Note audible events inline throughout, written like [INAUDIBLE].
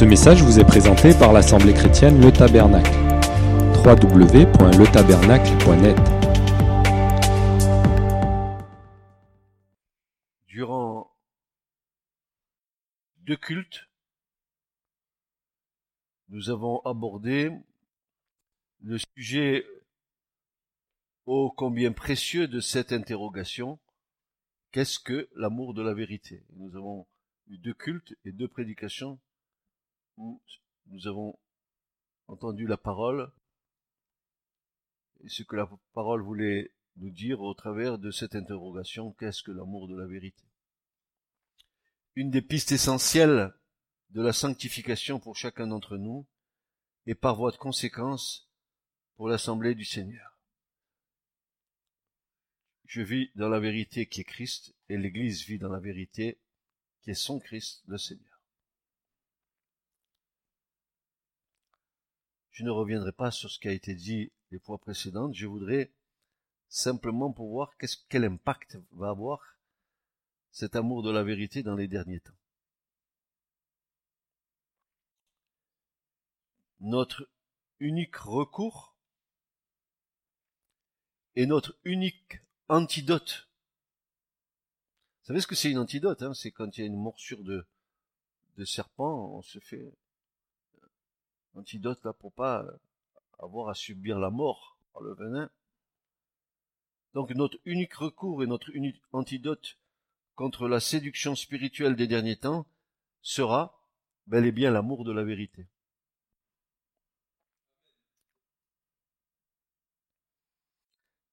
Ce message vous est présenté par l'Assemblée chrétienne Le Tabernacle. www.letabernacle.net Durant deux cultes, nous avons abordé le sujet ô combien précieux de cette interrogation. Qu'est-ce que l'amour de la vérité? Nous avons eu deux cultes et deux prédications nous avons entendu la parole et ce que la parole voulait nous dire au travers de cette interrogation, qu'est-ce que l'amour de la vérité? Une des pistes essentielles de la sanctification pour chacun d'entre nous et par voie de conséquence pour l'assemblée du Seigneur. Je vis dans la vérité qui est Christ et l'Église vit dans la vérité qui est son Christ, le Seigneur. Je ne reviendrai pas sur ce qui a été dit les fois précédentes. Je voudrais simplement pour voir quel impact va avoir cet amour de la vérité dans les derniers temps. Notre unique recours et notre unique antidote. Vous savez ce que c'est une antidote hein? C'est quand il y a une morsure de, de serpent, on se fait antidote là pour pas avoir à subir la mort par le venin. Donc notre unique recours et notre unique antidote contre la séduction spirituelle des derniers temps sera bel et bien l'amour de la vérité.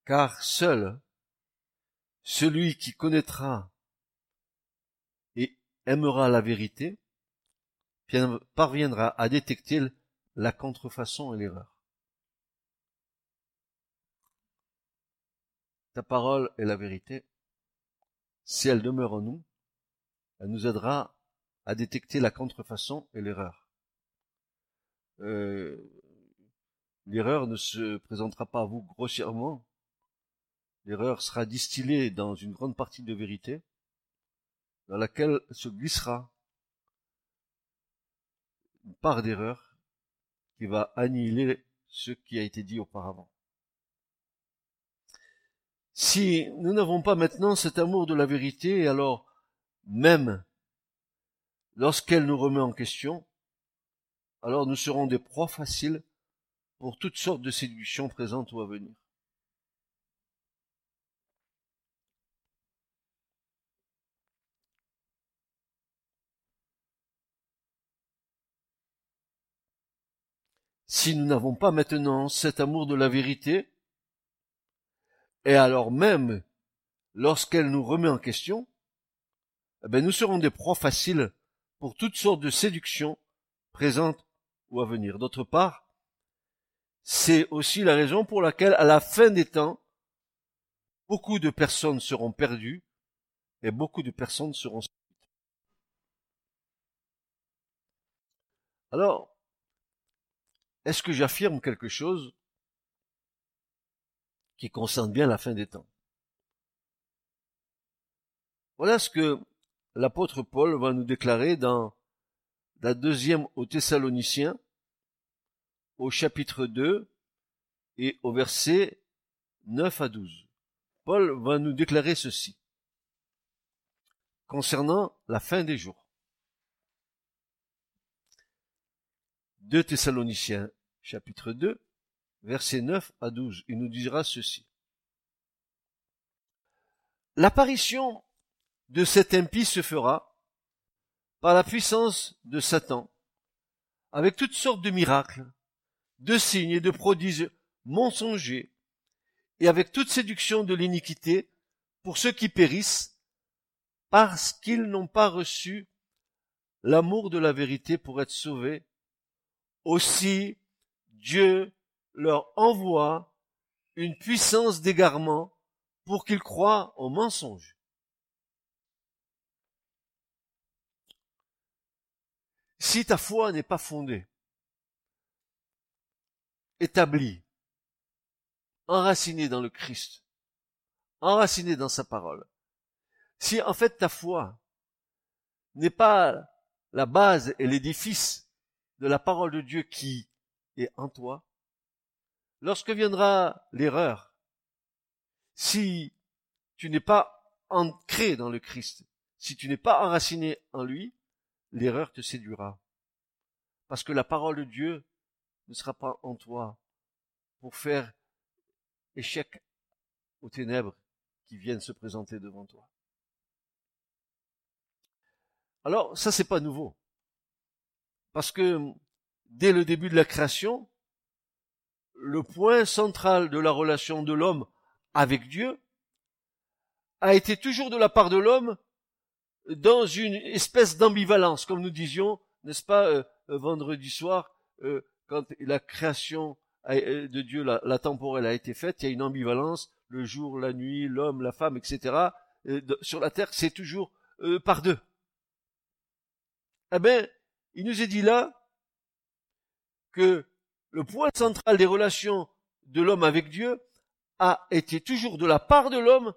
Car seul celui qui connaîtra et aimera la vérité parviendra à détecter la contrefaçon et l'erreur. Ta parole est la vérité. Si elle demeure en nous, elle nous aidera à détecter la contrefaçon et l'erreur. Euh, l'erreur ne se présentera pas à vous grossièrement. L'erreur sera distillée dans une grande partie de vérité, dans laquelle se glissera une part d'erreur qui va annihiler ce qui a été dit auparavant. Si nous n'avons pas maintenant cet amour de la vérité, alors même lorsqu'elle nous remet en question, alors nous serons des proies faciles pour toutes sortes de séductions présentes ou à venir. Si nous n'avons pas maintenant cet amour de la vérité, et alors même lorsqu'elle nous remet en question, eh ben nous serons des proies faciles pour toutes sortes de séductions présentes ou à venir. D'autre part, c'est aussi la raison pour laquelle à la fin des temps, beaucoup de personnes seront perdues et beaucoup de personnes seront Alors, est-ce que j'affirme quelque chose qui concerne bien la fin des temps? Voilà ce que l'apôtre Paul va nous déclarer dans la deuxième aux Thessaloniciens, au chapitre 2 et au verset 9 à 12. Paul va nous déclarer ceci concernant la fin des jours. 2 Thessaloniciens chapitre 2, versets 9 à 12. Il nous dira ceci. L'apparition de cet impie se fera par la puissance de Satan, avec toutes sortes de miracles, de signes et de prodiges mensongers, et avec toute séduction de l'iniquité pour ceux qui périssent, parce qu'ils n'ont pas reçu l'amour de la vérité pour être sauvés. Aussi, Dieu leur envoie une puissance d'égarement pour qu'ils croient au mensonge. Si ta foi n'est pas fondée, établie, enracinée dans le Christ, enracinée dans sa parole, si en fait ta foi n'est pas la base et l'édifice de la parole de Dieu qui est en toi, lorsque viendra l'erreur, si tu n'es pas ancré dans le Christ, si tu n'es pas enraciné en lui, l'erreur te séduira. Parce que la parole de Dieu ne sera pas en toi pour faire échec aux ténèbres qui viennent se présenter devant toi. Alors, ça c'est pas nouveau. Parce que dès le début de la création, le point central de la relation de l'homme avec Dieu a été toujours de la part de l'homme dans une espèce d'ambivalence, comme nous disions, n'est-ce pas, euh, euh, vendredi soir, euh, quand la création de Dieu, la, temporelle a été faite, il y a une ambivalence, le jour, la nuit, l'homme, la femme, etc. sur la terre, c'est toujours par deux. Eh bien, il nous est dit là que le point central des relations de l'homme avec Dieu a été toujours de la part de l'homme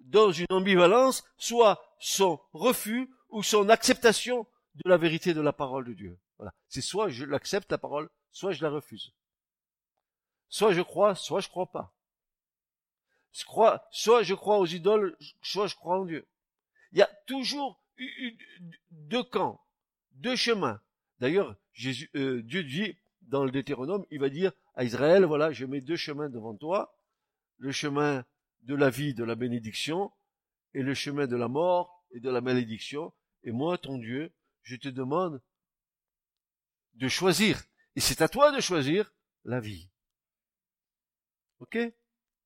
dans une ambivalence, soit son refus ou son acceptation de la vérité de la parole de Dieu. Voilà. C'est soit je l'accepte la parole, soit je la refuse. Soit je crois, soit je crois pas. Soit je crois aux idoles, soit je crois en Dieu. Il y a toujours deux camps, deux chemins. D'ailleurs, euh, Dieu dit dans le Deutéronome, il va dire à Israël, voilà, je mets deux chemins devant toi, le chemin de la vie, de la bénédiction, et le chemin de la mort et de la malédiction. Et moi, ton Dieu, je te demande de choisir. Et c'est à toi de choisir la vie. Ok?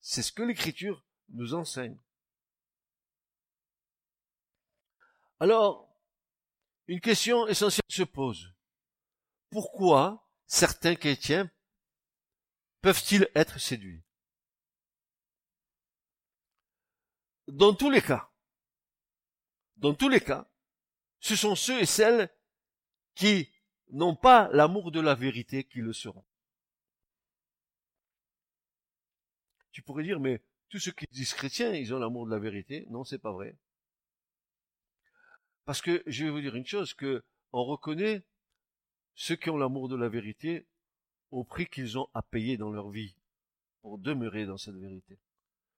C'est ce que l'Écriture nous enseigne. Alors, une question essentielle se pose. Pourquoi certains chrétiens peuvent-ils être séduits? Dans tous les cas, dans tous les cas, ce sont ceux et celles qui n'ont pas l'amour de la vérité qui le seront. Tu pourrais dire, mais tous ceux qui disent chrétiens, ils ont l'amour de la vérité. Non, c'est pas vrai. Parce que je vais vous dire une chose, que on reconnaît ceux qui ont l'amour de la vérité au prix qu'ils ont à payer dans leur vie pour demeurer dans cette vérité.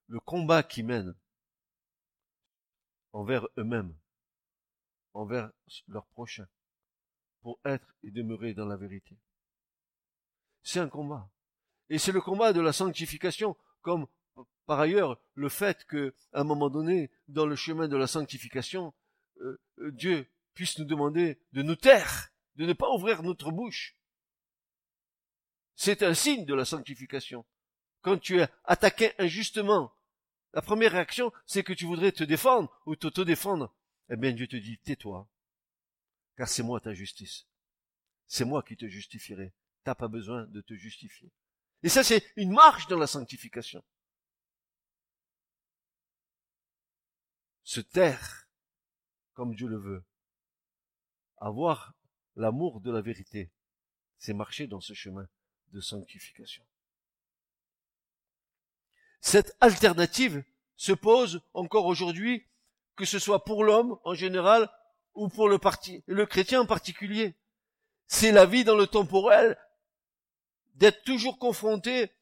Le combat qu'ils mènent envers eux-mêmes, envers leurs prochains, pour être et demeurer dans la vérité. C'est un combat. Et c'est le combat de la sanctification, comme par ailleurs le fait que, à un moment donné, dans le chemin de la sanctification, euh, Dieu puisse nous demander de nous taire, de ne pas ouvrir notre bouche. C'est un signe de la sanctification. Quand tu es attaqué injustement, la première réaction, c'est que tu voudrais te défendre ou t'auto-défendre. Eh bien, Dieu te dit, tais-toi, car c'est moi ta justice. C'est moi qui te justifierai. T'as pas besoin de te justifier. Et ça, c'est une marche dans la sanctification. Se taire, comme Dieu le veut. Avoir l'amour de la vérité, c'est marcher dans ce chemin de sanctification. Cette alternative se pose encore aujourd'hui, que ce soit pour l'homme en général ou pour le, parti, le chrétien en particulier. C'est la vie dans le temporel d'être toujours confronté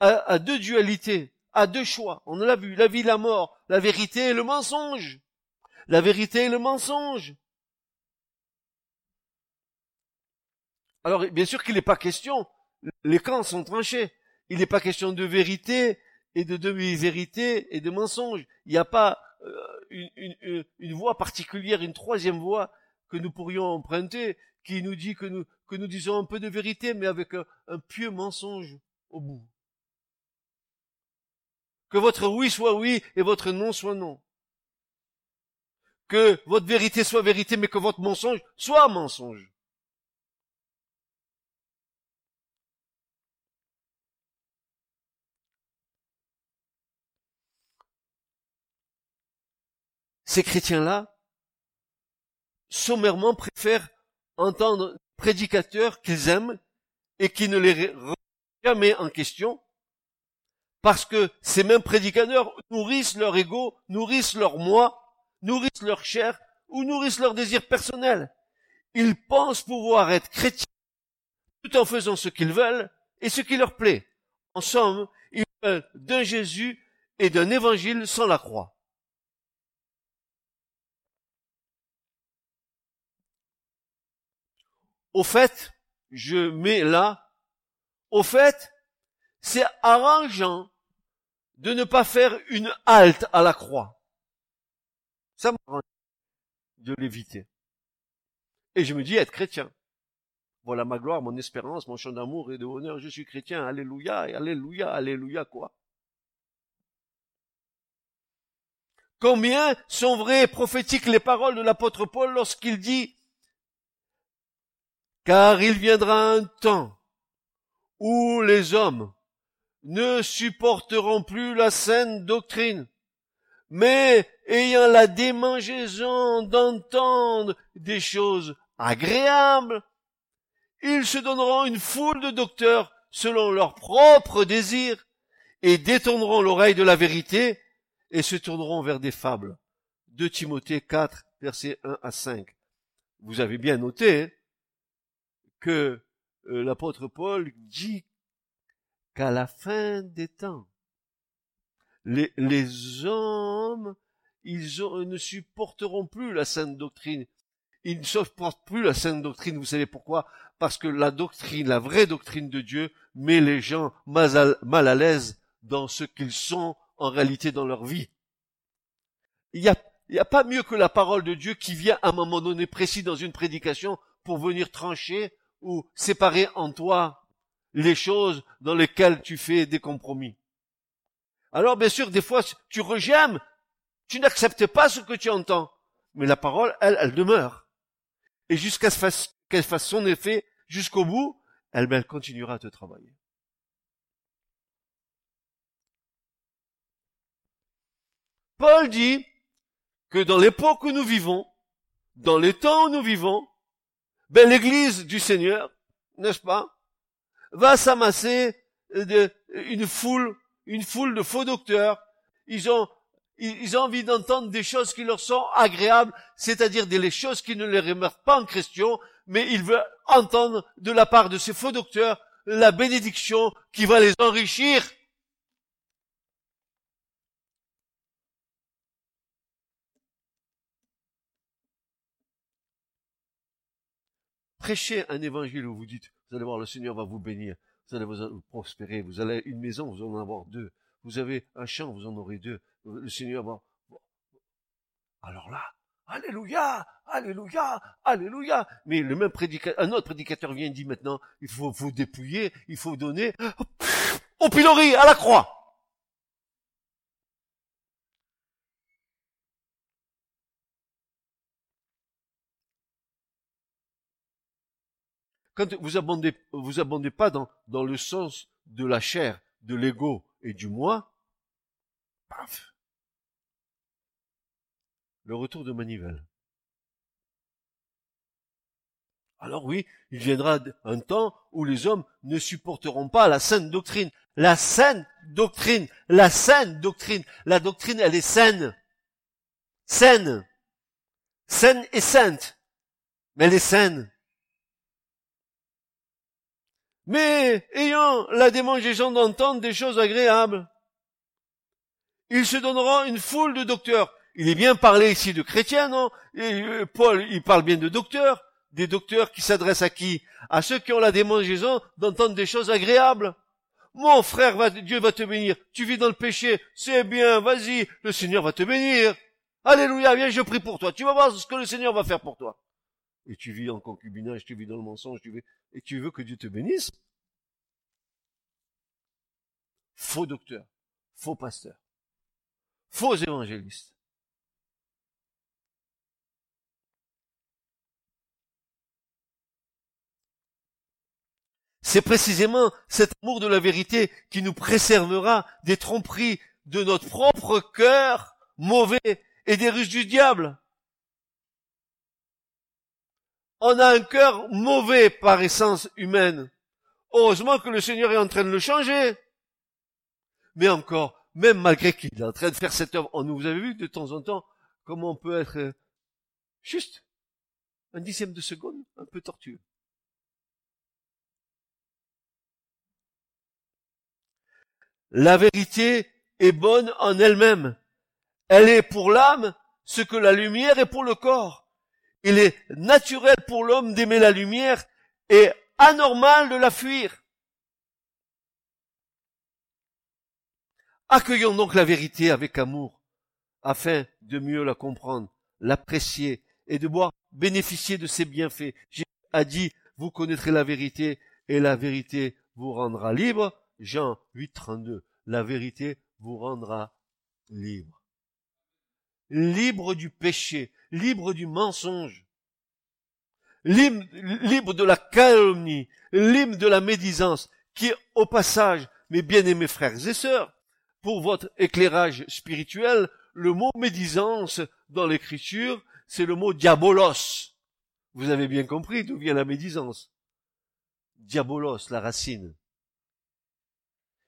à, deux dualités, à deux choix. On l'a vu, la vie, la mort, la vérité et le mensonge. La vérité et le mensonge. Alors, bien sûr qu'il n'est pas question, les camps sont tranchés. Il n'est pas question de vérité et de demi-vérité et de mensonges. Il n'y a pas euh, une, une, voie particulière, une troisième voie que nous pourrions emprunter, qui nous dit que nous, disons un peu de vérité, mais avec un pieux mensonge au bout. Que votre oui soit oui et votre non soit non. Que votre vérité soit vérité, mais que votre mensonge soit mensonge. Ces chrétiens-là, sommairement préfèrent entendre prédicateurs qu'ils aiment et qui ne les remettent jamais en question, parce que ces mêmes prédicateurs nourrissent leur ego, nourrissent leur moi, nourrissent leur chair ou nourrissent leur désir personnel. Ils pensent pouvoir être chrétiens tout en faisant ce qu'ils veulent et ce qui leur plaît. En somme, ils veulent d'un Jésus et d'un évangile sans la croix. Au fait, je mets là, au fait, c'est arrangeant de ne pas faire une halte à la croix. Ça m'arrange de l'éviter. Et je me dis être chrétien. Voilà ma gloire, mon espérance, mon chant d'amour et de honneur. Je suis chrétien. Alléluia, alléluia, alléluia quoi. Combien sont vraies et prophétiques les paroles de l'apôtre Paul lorsqu'il dit car il viendra un temps où les hommes ne supporteront plus la saine doctrine, mais ayant la démangeaison d'entendre des choses agréables, ils se donneront une foule de docteurs selon leurs propres désirs et détourneront l'oreille de la vérité et se tourneront vers des fables. 2 Timothée 4, versets 1 à 5. Vous avez bien noté hein, que euh, l'apôtre Paul dit qu'à la fin des temps, les, hommes, ils ne supporteront plus la sainte doctrine. Ils ne supportent plus la sainte doctrine. Vous savez pourquoi? Parce que la doctrine, la vraie doctrine de Dieu, met les gens mal à, l'aise dans ce qu'ils sont en réalité dans leur vie. Il n'y a, a pas mieux que la parole de Dieu qui vient à un moment donné précis dans une prédication pour venir trancher ou séparer en toi les choses dans lesquelles tu fais des compromis. Alors bien sûr, des fois, tu rejettes, tu n'acceptes pas ce que tu entends, mais la parole, elle, elle demeure. Et jusqu'à ce qu'elle fasse son effet jusqu'au bout, elle, elle continuera à te travailler. Paul dit que dans l'époque où nous vivons, dans les temps où nous vivons, ben l'église du Seigneur, n'est-ce pas, va s'amasser de, une foule, une foule de faux docteurs. Ils ont, ils, ont envie d'entendre des choses qui leur sont agréables, c'est-à-dire des choses qui ne les remettent pas en question, mais ils veulent entendre de la part de ces faux docteurs la bénédiction qui va les enrichir. Prêchez un évangile où vous dites, vous allez voir, le Seigneur va vous bénir, vous allez vous prospérer, vous allez une maison, vous en avoir deux, vous avez un champ, vous en aurez deux, le Seigneur va... Alors là, Alléluia, Alléluia, Alléluia. Mais le même prédicateur, un autre prédicateur vient et dit maintenant, il faut vous dépouiller, il faut donner au pilori, à la croix. Quand vous abondez, vous abondez pas dans, dans le sens de la chair, de l'ego et du moi, paf, le retour de manivelle. Alors oui, il viendra un temps où les hommes ne supporteront pas la saine doctrine. La saine doctrine, la saine doctrine. La doctrine, elle est saine. Saine. Saine et sainte. Mais elle est saine. Mais ayant la démangeaison d'entendre des choses agréables. Ils se donneront une foule de docteurs. Il est bien parlé ici de chrétiens, non? Euh, Paul, il parle bien de docteurs, des docteurs qui s'adressent à qui? À ceux qui ont la démangeaison d'entendre des choses agréables. Mon frère, Dieu va te bénir. Tu vis dans le péché, c'est bien, vas-y, le Seigneur va te bénir. Alléluia, viens, je prie pour toi. Tu vas voir ce que le Seigneur va faire pour toi et tu vis en concubinage, tu vis dans le mensonge, tu et tu veux que Dieu te bénisse. Faux docteur, faux pasteur, faux évangéliste. C'est précisément cet amour de la vérité qui nous préservera des tromperies de notre propre cœur mauvais et des ruses du diable on a un cœur mauvais par essence humaine. Heureusement que le Seigneur est en train de le changer. Mais encore, même malgré qu'il est en train de faire cette œuvre, on vous avez vu de temps en temps comment on peut être euh, juste un dixième de seconde, un peu tortueux. La vérité est bonne en elle-même. Elle est pour l'âme ce que la lumière est pour le corps. Il est naturel pour l'homme d'aimer la lumière et anormal de la fuir. Accueillons donc la vérité avec amour, afin de mieux la comprendre, l'apprécier et de pouvoir bénéficier de ses bienfaits. Jésus a dit, vous connaîtrez la vérité et la vérité vous rendra libre. Jean 8, 32. La vérité vous rendra libre. Libre du péché, libre du mensonge, libre, de la calomnie, libre de la médisance, qui au passage, mes bien-aimés frères et sœurs, pour votre éclairage spirituel, le mot médisance dans l'écriture, c'est le mot diabolos. Vous avez bien compris d'où vient la médisance. Diabolos, la racine.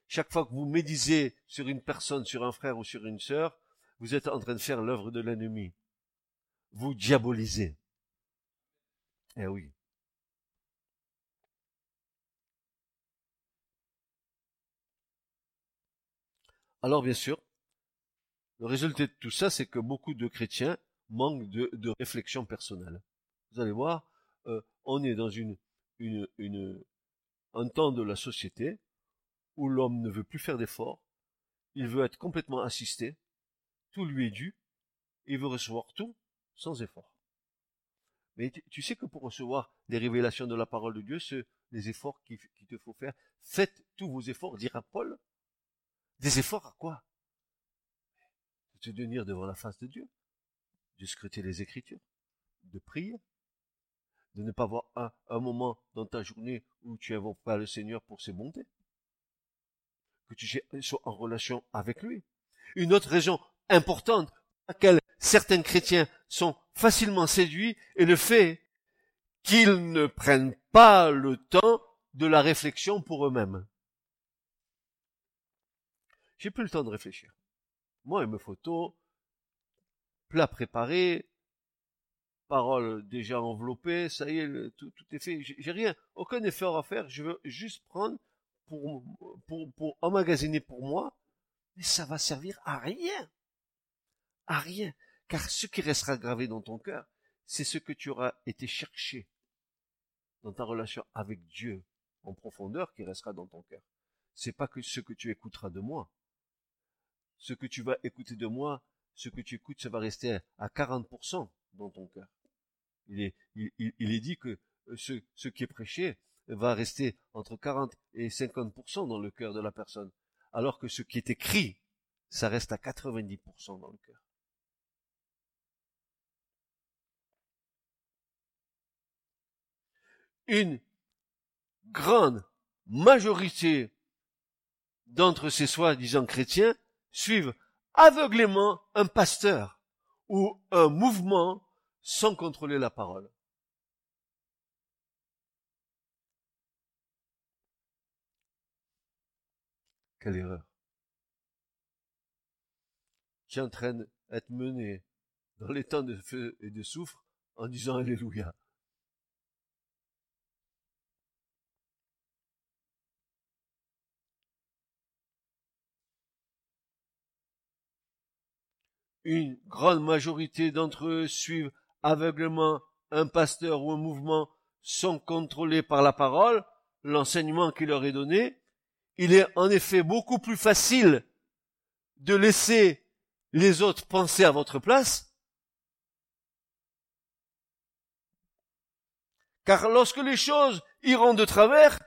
Chaque fois que vous médisez sur une personne, sur un frère ou sur une sœur, vous êtes en train de faire l'œuvre de l'ennemi. Vous diabolisez. Eh oui. Alors bien sûr, le résultat de tout ça, c'est que beaucoup de chrétiens manquent de, réflexion personnelle. Vous allez voir, euh, on est dans une, une, une, un temps de la société où l'homme ne veut plus faire d'efforts, il veut être complètement assisté, tout lui est dû, il veut recevoir tout sans effort. Mais tu sais que pour recevoir les révélations de la parole de Dieu, ce, les efforts qu'il te faut faire, faites tous vos efforts, dira Paul, des efforts à quoi? De te tenir devant la face de Dieu, de scruter les Écritures, de prier, de ne pas avoir un, un moment dans ta journée où tu invoques pas le Seigneur pour ses bontés, que tu sois en relation avec lui. Une autre raison importante pour laquelle certains chrétiens sont facilement séduits est le fait qu'ils ne prennent pas le temps de la réflexion pour eux-mêmes. J'ai plus le temps de réfléchir. Moi, il me photo, plat préparé, parole déjà enveloppée, ça y est, tout, est fait. J'ai rien, aucun effort à faire. Je veux juste prendre pour, pour, pour emmagasiner pour moi, mais ça va servir à rien. À rien. Car ce qui restera gravé dans ton cœur, c'est ce que tu auras été chercher dans ta relation avec Dieu en profondeur qui restera dans ton cœur. C'est pas que ce que tu écouteras de moi, ce que tu vas écouter de moi, ce que tu écoutes, ça va rester à 40% dans ton cœur. Il est, il, est dit que euh, ce, ce qui est prêché va rester entre 40 et 50% dans le cœur de la personne, alors que ce qui est écrit, ça reste à 90% dans le cœur. Une grande majorité d'entre ces soi-disant chrétiens suivent aveuglément un pasteur ou un mouvement sans contrôler la parole. Quelle erreur. Qui entraîne être mené dans les temps de feu et de souffre en disant Alléluia. Une grande majorité d'entre eux suivent aveuglement un pasteur ou un mouvement sont contrôlés par la parole, l'enseignement qui leur est donné, il est en effet beaucoup plus facile de laisser les autres penser à votre place, car lorsque les choses iront de travers,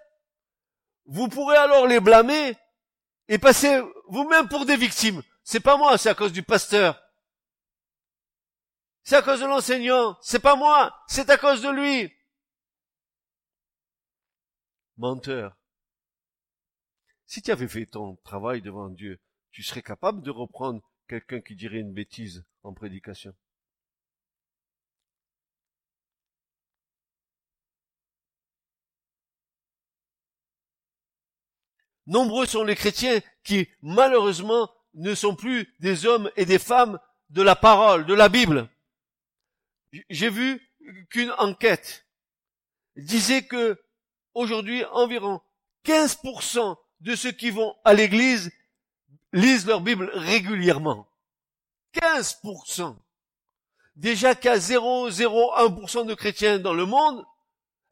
vous pourrez alors les blâmer et passer vous-même pour des victimes. C'est pas moi, c'est à cause du pasteur. C'est à cause de l'enseignant. C'est pas moi. C'est à cause de lui. Menteur. Si tu avais fait ton travail devant Dieu, tu serais capable de reprendre quelqu'un qui dirait une bêtise en prédication? Nombreux sont les chrétiens qui, malheureusement, ne sont plus des hommes et des femmes de la parole, de la Bible j'ai vu qu'une enquête disait que aujourd'hui environ 15% de ceux qui vont à l'église lisent leur Bible régulièrement. 15%. Déjà qu'il y a 0,01% de chrétiens dans le monde,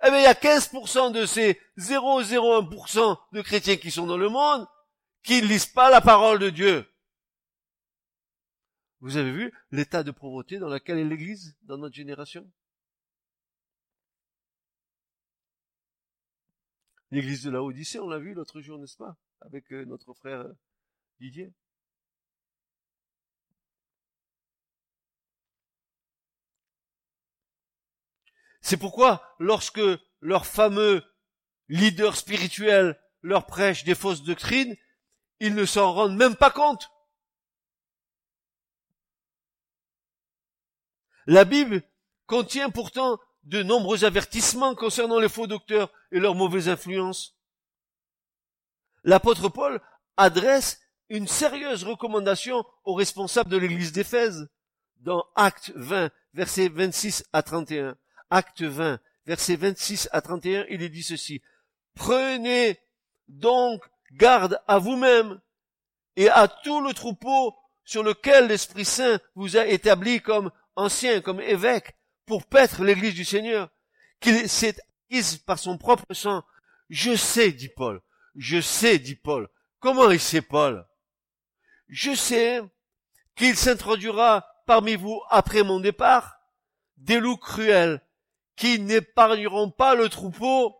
eh bien, il y a 15% de ces 0,01% de chrétiens qui sont dans le monde qui ne lisent pas la parole de Dieu. Vous avez vu l'état de pauvreté dans lequel est l'Église dans notre génération? L'Église de la Odyssée, on l'a vu l'autre jour, n'est-ce pas Avec euh, notre frère euh, Didier. C'est pourquoi, lorsque leurs fameux leaders spirituels leur prêchent des fausses doctrines, ils ne s'en rendent même pas compte. La Bible contient pourtant de nombreux avertissements concernant les faux docteurs et leurs mauvaises influences. L'apôtre Paul adresse une sérieuse recommandation aux responsables de l'église d'Éphèse dans Acte 20, versets 26 à 31. Acte 20, versets 26 à 31, il dit ceci. Prenez donc garde à vous-même et à tout le troupeau sur lequel l'Esprit Saint vous a établi comme ancien, comme évêque, pour paître l'église du Seigneur, qu'il s'est acquise par son propre sang. Je sais, dit Paul, je sais, dit Paul. Comment il sait, Paul? Je sais qu'il s'introduira parmi vous après mon départ des loups cruels qui n'épargneront pas le troupeau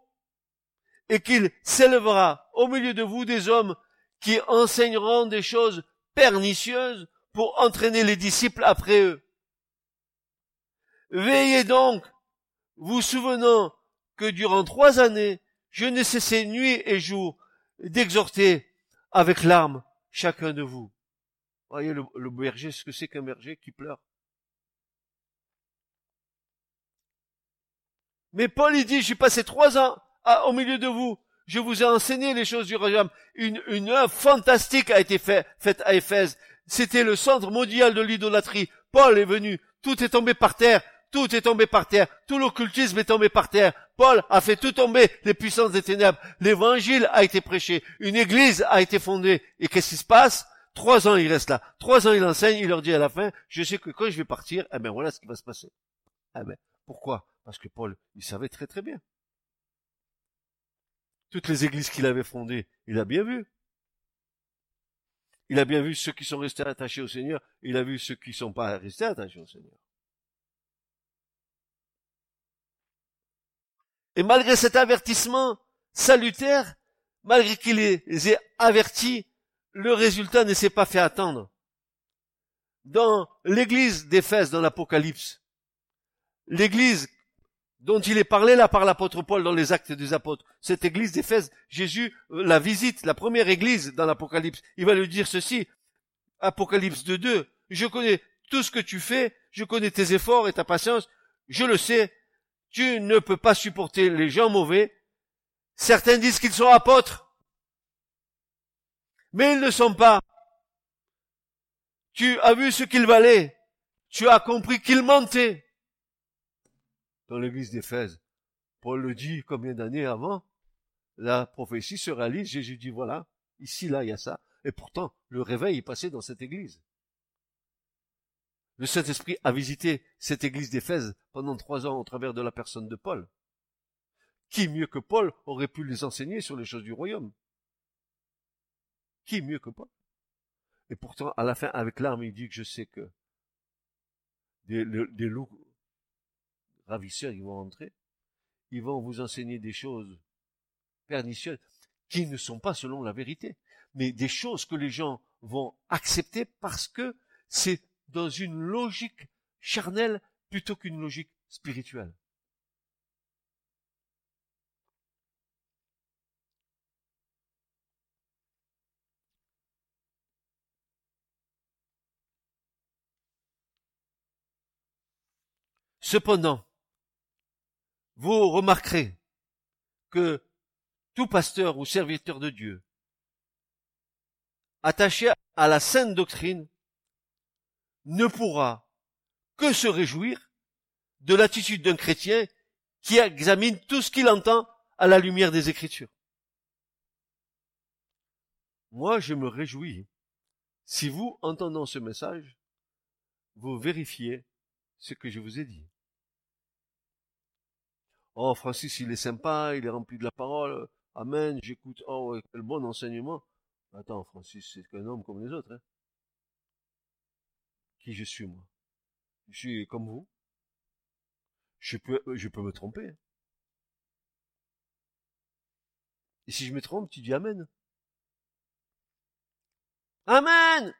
et qu'il s'élèvera au milieu de vous des hommes qui enseigneront des choses pernicieuses pour entraîner les disciples après eux. Veillez donc, vous souvenant que durant trois années, je n'ai cessé nuit et jour d'exhorter avec larmes chacun de vous. Voyez le, berger, ce que c'est qu'un berger qui pleure. Mais Paul, il dit, j'ai passé trois ans au milieu de vous. Je vous ai enseigné les choses du royaume. Une, une œuvre fantastique a été fait, faite à Éphèse. C'était le centre mondial de l'idolâtrie. Paul est venu. Tout est tombé par terre. Tout est tombé par terre. Tout l'occultisme est tombé par terre. Paul a fait tout tomber les puissances des ténèbres. L'évangile a été prêché. Une église a été fondée. Et qu'est-ce qui se passe? Trois ans, il reste là. Trois ans, il enseigne. Il leur dit à la fin, je sais que quand je vais partir, eh ben voilà ce qui va se passer. Eh ben, pourquoi? Parce que Paul, il savait très très bien. Toutes les églises qu'il avait fondées, il a bien vu. Il a bien vu ceux qui sont restés attachés au Seigneur, il a vu ceux qui ne sont pas restés attachés au Seigneur. Et malgré cet avertissement salutaire, malgré qu'il les ait avertis, le résultat ne s'est pas fait attendre. Dans l'église d'Éphèse, dans l'Apocalypse, l'église dont il est parlé là par l'apôtre Paul dans les actes des apôtres. Cette église d'Éphèse, Jésus euh, la visite, la première église dans l'Apocalypse. Il va lui dire ceci, Apocalypse 2, 2, je connais tout ce que tu fais, je connais tes efforts et ta patience, je le sais, tu ne peux pas supporter les gens mauvais. Certains disent qu'ils sont apôtres, mais ils ne sont pas. Tu as vu ce qu'ils valaient, tu as compris qu'ils mentaient dans l'église d'Éphèse. Paul le dit combien d'années avant? La prophétie se réalise, Jésus dit voilà, ici, là, il y a ça. Et pourtant, le réveil est passé dans cette église. Le Saint-Esprit a visité cette église d'Éphèse pendant trois ans au travers de la personne de Paul. Qui mieux que Paul aurait pu les enseigner sur les choses du royaume? Qui mieux que Paul? Et pourtant, à la fin, avec l'arme, il dit que je sais que des, loups ravisseurs, ils vont entrer, ils vont vous enseigner des choses pernicieuses qui ne sont pas selon la vérité, mais des choses que les gens vont accepter parce que c'est dans une logique charnelle plutôt qu'une logique spirituelle. Cependant, vous remarquerez que tout pasteur ou serviteur de Dieu, attaché à la sainte doctrine, ne pourra que se réjouir de l'attitude d'un chrétien qui examine tout ce qu'il entend à la lumière des Écritures. Moi, je me réjouis si vous, entendant ce message, vous vérifiez ce que je vous ai dit. Oh, Francis, il est sympa, il est rempli de la parole. Amen, j'écoute. Oh, quel bon enseignement. Attends, Francis, c'est qu'un homme comme les autres. Hein. Qui je suis, moi Je suis comme vous. Je peux, je peux me tromper. Et si je me trompe, tu dis Amen. Amen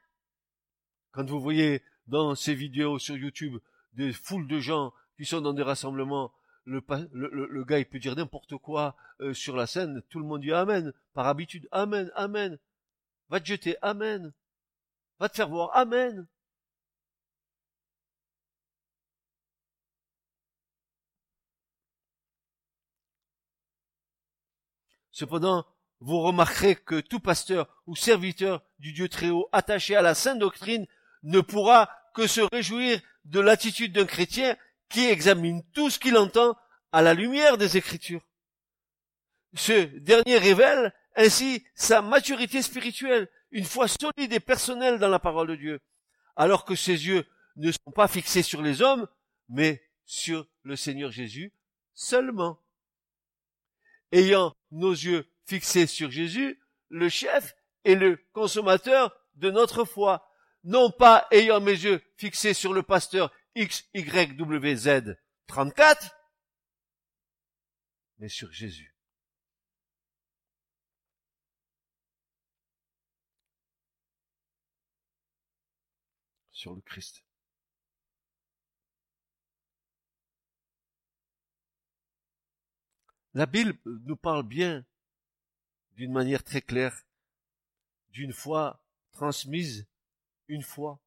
Quand vous voyez dans ces vidéos sur YouTube des foules de gens qui sont dans des rassemblements, le, le, gars il peut dire n'importe quoi euh, sur la scène, tout le monde dit Amen, par habitude, Amen, Amen. Va te jeter, Amen. Va te faire voir, Amen. Cependant, vous remarquerez que tout pasteur ou serviteur du Dieu très haut attaché à la sainte doctrine ne pourra que se réjouir de l'attitude d'un chrétien qui examine tout ce qu'il entend à la lumière des Écritures. Ce dernier révèle ainsi sa maturité spirituelle, une foi solide et personnelle dans la parole de Dieu, alors que ses yeux ne sont pas fixés sur les hommes, mais sur le Seigneur Jésus seulement ayant nos yeux fixés sur Jésus, le chef et le consommateur de notre foi, non pas ayant mes yeux fixés sur le pasteur XYWZ 34, mais sur Jésus. Sur le Christ. La Bible nous parle bien, d'une manière très claire, d'une foi transmise une fois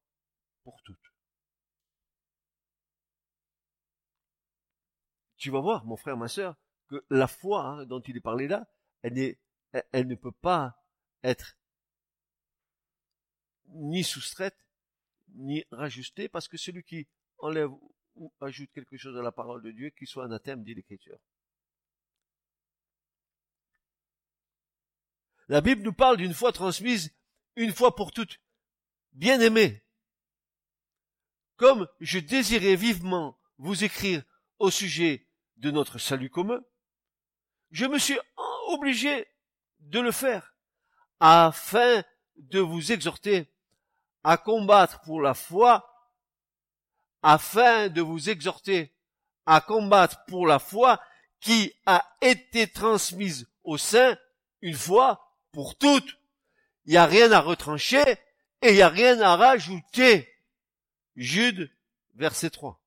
pour toutes. Tu vas voir, mon frère, ma sœur, que la foi hein, dont il est parlé là, elle, elle ne peut pas être ni soustraite, ni rajustée, parce que celui qui enlève ou ajoute quelque chose à la parole de Dieu, qu'il soit anathème, dit l'Écriture. La Bible nous parle d'une foi transmise une fois pour toutes. Bien aimé, comme je désirais vivement vous écrire au sujet de notre salut commun, je me suis obligé de le faire afin de vous exhorter à combattre pour la foi, afin de vous exhorter à combattre pour la foi qui a été transmise au sein une fois pour toutes. Il n'y a rien à retrancher et il n'y a rien à rajouter. Jude, verset 3.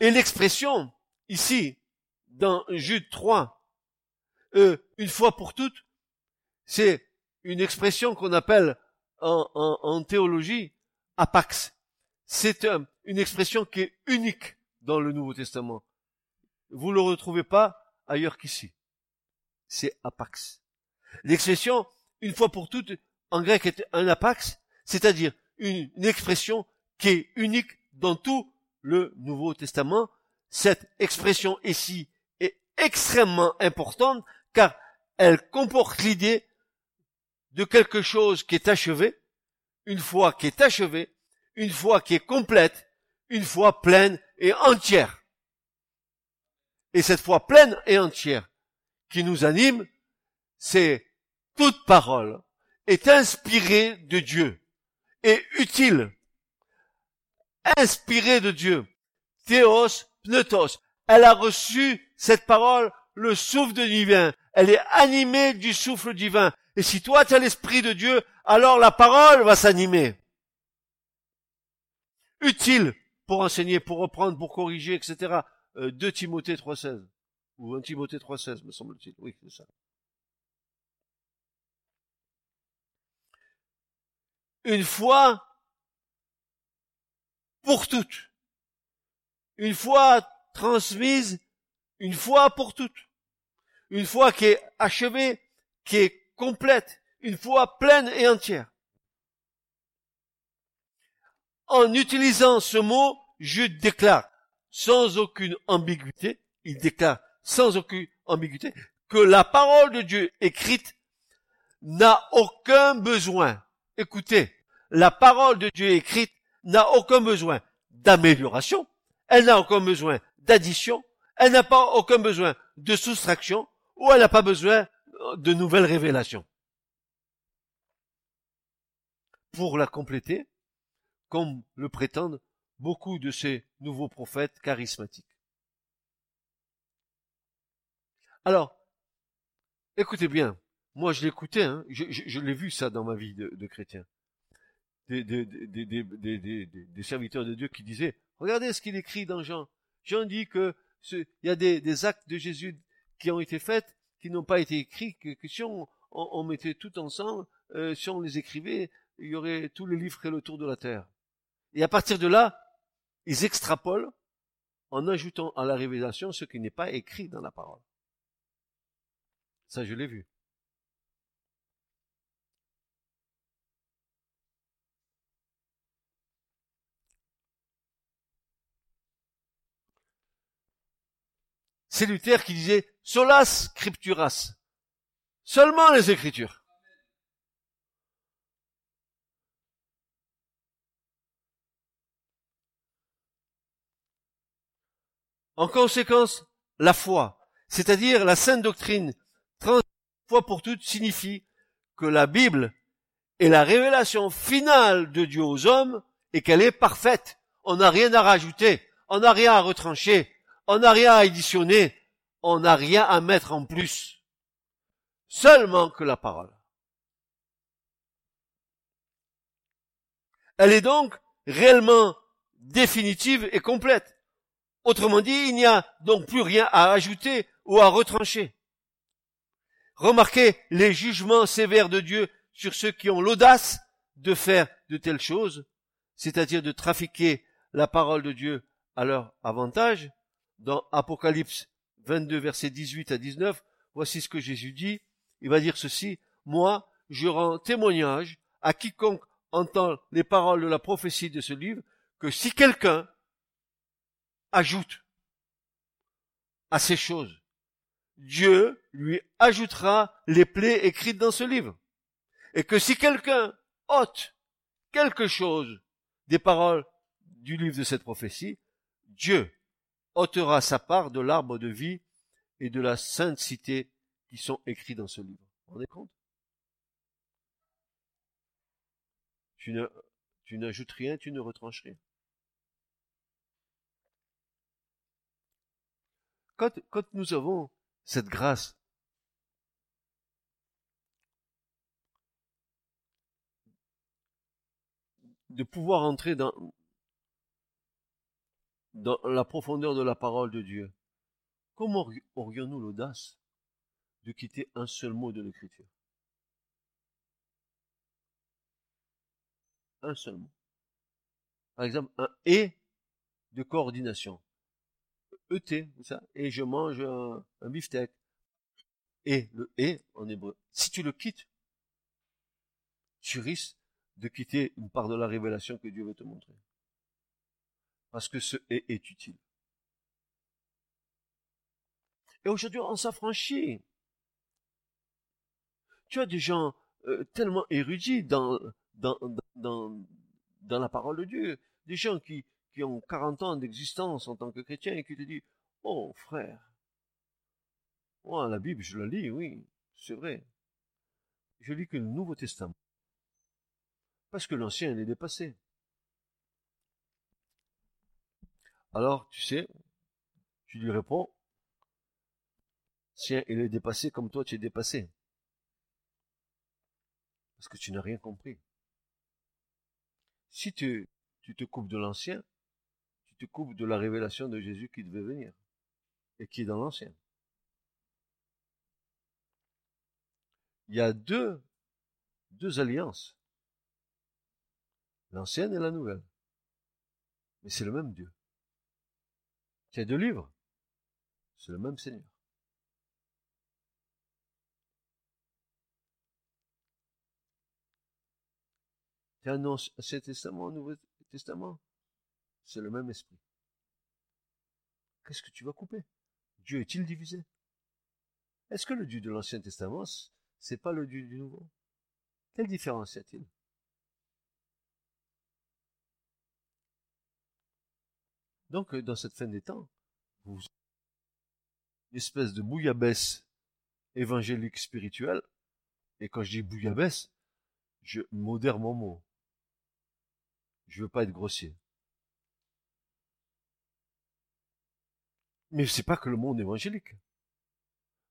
Et l'expression, ici, dans Jude 3, euh, une fois pour toutes, c'est une expression qu'on appelle en, en, théologie apax. C'est une expression qui est unique dans le Nouveau Testament. Vous le retrouvez pas ailleurs qu'ici. C'est apax. L'expression, une fois pour toutes, en grec est un apax, c'est-à-dire une, expression qui est unique dans tout le Nouveau Testament. Cette expression ici est extrêmement importante car elle comporte l'idée de quelque chose qui est achevé, une fois qui est achevé, une fois qui est complète, une fois pleine et entière et cette foi pleine et entière qui nous anime, c'est toute parole est inspirée de Dieu et utile. Inspirée de Dieu. Théos, pneutos. Elle a reçu cette parole, le souffle divin. Elle est animée du souffle divin. Et si toi tu as l'esprit de Dieu, alors la parole va s'animer. Utile pour enseigner, pour reprendre, pour corriger, etc. 2 euh, Timothée 3.16. Ou 1 Timothée 3.16, me semble-t-il. Oui, c'est ça. Une fois pour toutes. Une fois transmise, une fois pour toutes. Une fois qui est achevée, qui est complète, une fois pleine et entière. En utilisant ce mot, je déclare sans aucune ambiguïté, il déclare sans aucune ambiguïté que la parole de Dieu écrite n'a aucun besoin. Écoutez, la parole de Dieu écrite n'a aucun besoin d'amélioration, elle n'a aucun besoin d'addition, elle n'a pas aucun besoin de soustraction, ou elle n'a pas besoin de nouvelles révélations. Pour la compléter, comme le prétendent beaucoup de ces nouveaux prophètes charismatiques. Alors, écoutez bien, moi je l'écoutais, hein, je, l'ai vu ça dans ma vie de, chrétien. Des, serviteurs de Dieu qui disaient, regardez ce qu'il écrit dans Jean. Jean dit que il y a des, actes de Jésus qui ont été faits, qui n'ont pas été écrits, que, si on, mettait tout ensemble, euh, si on les écrivait, il y aurait tous les livres feraient le tour de la terre. Et à partir de là, ils extrapolent en ajoutant à la révélation ce qui n'est pas écrit dans la parole. Ça, je l'ai vu. C'est Luther qui disait solas scripturas. Seulement les écritures. En conséquence, la foi, c'est-à-dire la sainte doctrine, fois pour toutes, signifie que la Bible est la révélation finale de Dieu aux hommes et qu'elle est parfaite. On n'a rien à rajouter, on n'a rien à retrancher, on n'a rien à additionner, on n'a rien à mettre en plus. Seulement que la parole. Elle est donc réellement définitive et complète. Autrement dit, il n'y a donc plus rien à ajouter ou à retrancher. Remarquez les jugements sévères de Dieu sur ceux qui ont l'audace de faire de telles choses, c'est-à-dire de trafiquer la parole de Dieu à leur avantage. Dans Apocalypse 22, versets 18 à 19, voici ce que Jésus dit. Il va dire ceci, moi, je rends témoignage à quiconque entend les paroles de la prophétie de ce livre, que si quelqu'un ajoute à ces choses. Dieu lui ajoutera les plaies écrites dans ce livre. Et que si quelqu'un ôte quelque chose des paroles du livre de cette prophétie, Dieu ôtera sa part de l'arbre de vie et de la sainte cité qui sont écrits dans ce livre. Vous vous rendez compte? Tu n'ajoutes rien, tu ne retranches rien. Quand, nous avons cette grâce de pouvoir entrer dans, la profondeur de la parole de Dieu, comment aurions-nous l'audace de quitter un seul mot de l'écriture? Un seul mot. Par exemple, un et de coordination. ET, et je mange un, beefsteak. Et, le et en hébreu. Si tu le quittes, tu risques de quitter une part de la révélation que Dieu veut te montrer. Parce que ce et est utile. Et aujourd'hui, on s'affranchit. Tu as des gens euh, tellement érudits dans la parole de Dieu, des gens qui, qui ont 40 ans d'existence en tant que chrétien et qui te disent, oh frère, moi la Bible je la lis, oui, c'est vrai. Je lis que le Nouveau Testament. Parce que l'Ancien est dépassé. Alors, tu sais, tu lui réponds, Tiens, il est dépassé comme toi tu es dépassé. Parce que tu n'as rien compris. Si tu te coupes de l'ancien, tu coupes de la révélation de Jésus qui devait venir et qui est dans l'ancien. Il y a deux, deux alliances. L'ancienne et la nouvelle. Mais c'est le même Dieu. Il deux livres. C'est le même Seigneur. A un Ancien Testament, un Nouveau Testament? C'est le même esprit. Qu'est-ce que tu vas couper? Dieu est-il divisé? Est-ce que le Dieu de l'Ancien Testament, c'est pas le Dieu du Nouveau? Quelle différence y a-t-il? Donc, dans cette fin des temps, vous une espèce de bouillabaisse évangélique spirituelle, et quand je dis bouillabaisse, je modère mon mot. Je veux pas être grossier. Mais c'est pas que le monde évangélique.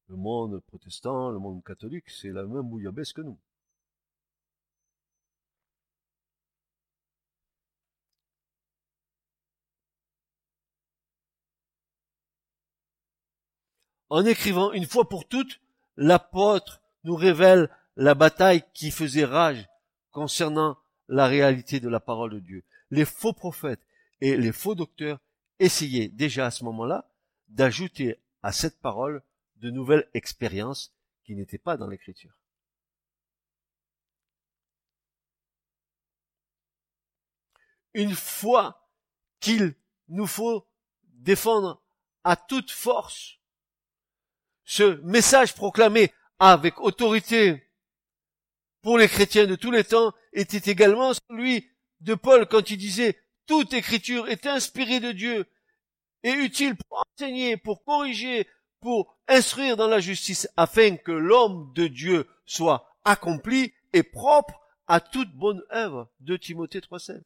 Le monde protestant, le monde catholique, c'est la même bouillabaisse que nous. En écrivant une fois pour toutes, l'apôtre nous révèle la bataille qui faisait rage concernant la réalité de la parole de Dieu. Les faux prophètes et les faux docteurs essayaient déjà à ce moment-là d'ajouter à cette parole de nouvelles expériences qui n'étaient pas dans l'écriture. Une fois qu'il nous faut défendre à toute force ce message proclamé avec autorité pour les chrétiens de tous les temps était également celui de Paul quand il disait toute écriture est inspirée de Dieu et utile pour enseigner, pour corriger, pour instruire dans la justice afin que l'homme de Dieu soit accompli et propre à toute bonne œuvre de Timothée 3.7.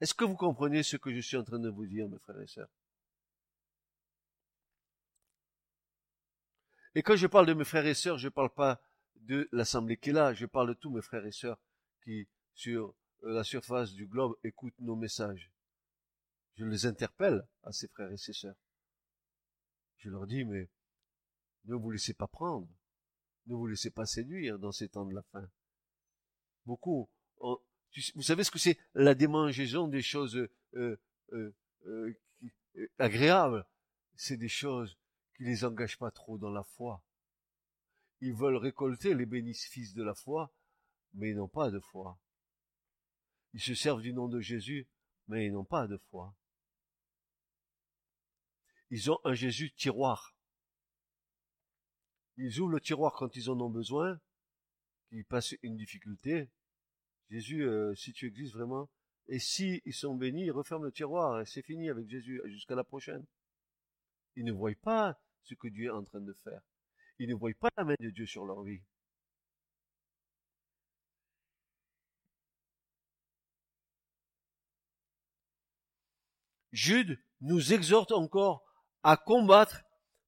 Est-ce que vous comprenez ce que je suis en train de vous dire, mes frères et sœurs? Et quand je parle de mes frères et sœurs, je ne parle pas de l'assemblée qui est là, je parle de tous mes frères et sœurs qui, sur la surface du globe, écoutent nos messages. Je les interpelle à ces frères et ces sœurs. Je leur dis, mais ne vous laissez pas prendre, ne vous laissez pas séduire dans ces temps de la fin. Beaucoup, vous savez ce que c'est la démangeaison des choses euh, euh, euh agréables? C'est des choses qui les engagent pas trop dans la foi. Ils veulent récolter les bénéfices de la foi, mais ils n'ont pas de foi. Ils se servent du nom de Jésus, mais ils n'ont pas de foi. Ils ont un Jésus tiroir. Ils ouvrent le tiroir quand ils en ont besoin, qu'ils passent une difficulté. Jésus, euh, si tu existes vraiment, et si ils sont bénis, ils referment le tiroir et c'est fini avec Jésus jusqu'à la prochaine. Ils ne voient pas ce que Dieu est en train de faire. Ils ne voient pas la main de Dieu sur leur vie. Jude nous exhorte encore à combattre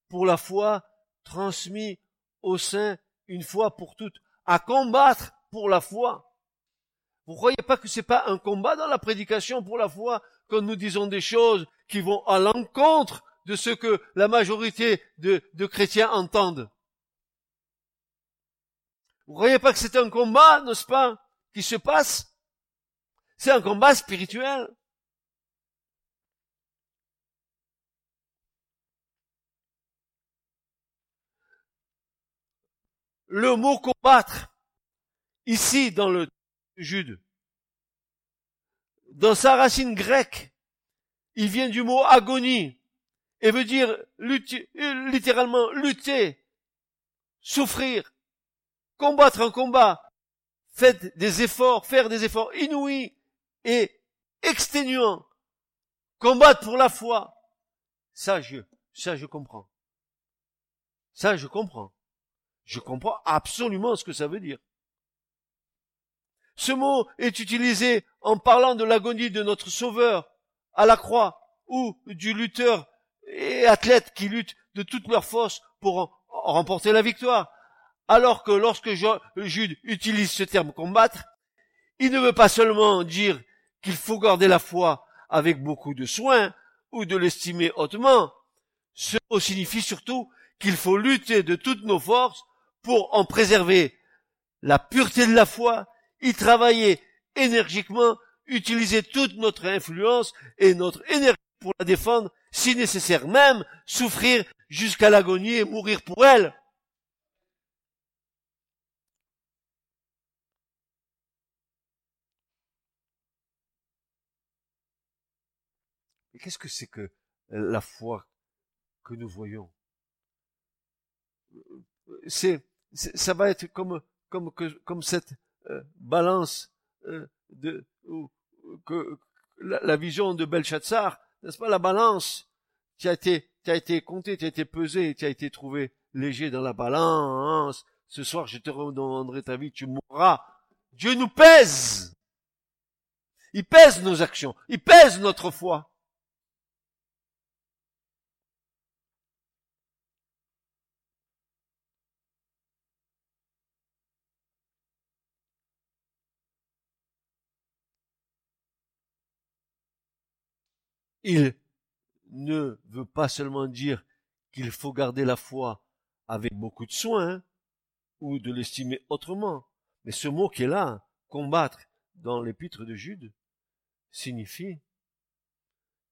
pour la foi transmise au sein une fois pour toutes, à combattre pour la foi. Vous croyez pas que c'est pas un combat dans la prédication pour la foi quand nous disons des choses qui vont à l'encontre de ce que la majorité de, de chrétiens entendent? Vous croyez pas que c'est un combat, n'est-ce pas, qui se passe? C'est un combat spirituel. Le mot combattre, ici dans le Jude, dans sa racine grecque, il vient du mot agonie, et veut dire littéralement lutter, souffrir, combattre un combat, faites des efforts, faire des efforts inouïs et exténuants, combattre pour la foi. Ça, je, ça, je comprends. Ça, je comprends. Je comprends absolument ce que ça veut dire. Ce mot est utilisé en parlant de l'agonie de notre Sauveur à la croix ou du lutteur et athlètes qui luttent de toutes leurs forces pour remporter la victoire. Alors que lorsque Jude utilise ce terme combattre, il ne veut pas seulement dire qu'il faut garder la foi avec beaucoup de soin ou de l'estimer hautement. Ce mot signifie surtout qu'il faut lutter de toutes nos forces pour en préserver la pureté de la foi, y travailler énergiquement, utiliser toute notre influence et notre énergie pour la défendre si nécessaire même, souffrir jusqu'à l'agonie et mourir pour elle. Qu'est-ce que c'est que la foi que nous voyons? C'est, ça va être comme comme comme cette euh, balance euh, de que la, vision de Belshazzar, n'est-ce pas? La balance qui a été qui a été comptée, qui a été pesée, qui a été trouvée léger dans la balance. Ce soir, je te redemanderai ta vie, tu mourras. Dieu nous pèse. Il pèse nos actions. Il pèse notre foi. Il ne veut pas seulement dire qu'il faut garder la foi avec beaucoup de soin, ou de l'estimer autrement. Mais ce mot qui est là, combattre, dans l'épître de Jude, signifie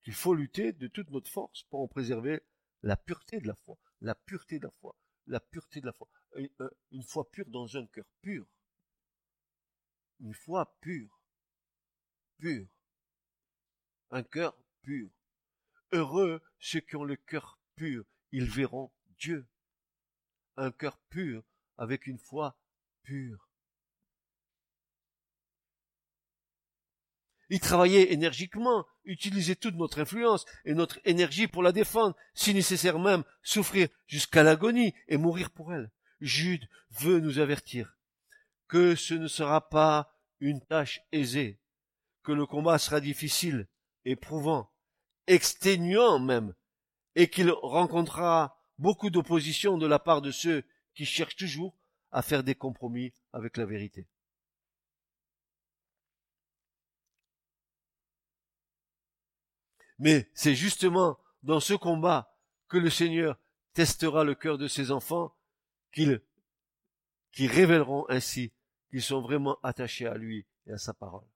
qu'il faut lutter de toute notre force pour en préserver la pureté de la foi, la pureté de la foi, la pureté de la foi, une, foi pure dans un cœur pur, une foi pure, pure, un cœur Heureux ceux qui ont le cœur pur, ils verront Dieu. Un cœur pur avec une foi pure. Il travaillait énergiquement, utilisait toute notre influence et notre énergie pour la défendre, si nécessaire même souffrir jusqu'à l'agonie et mourir pour elle. Jude veut nous avertir que ce ne sera pas une tâche aisée, que le combat sera difficile, éprouvant, exténuant même, et qu'il rencontrera beaucoup d'opposition de la part de ceux qui cherchent toujours à faire des compromis avec la vérité. Mais c'est justement dans ce combat que le Seigneur testera le cœur de ses enfants, qu'ils qui révéleront ainsi qu'ils sont vraiment attachés à lui et à sa parole.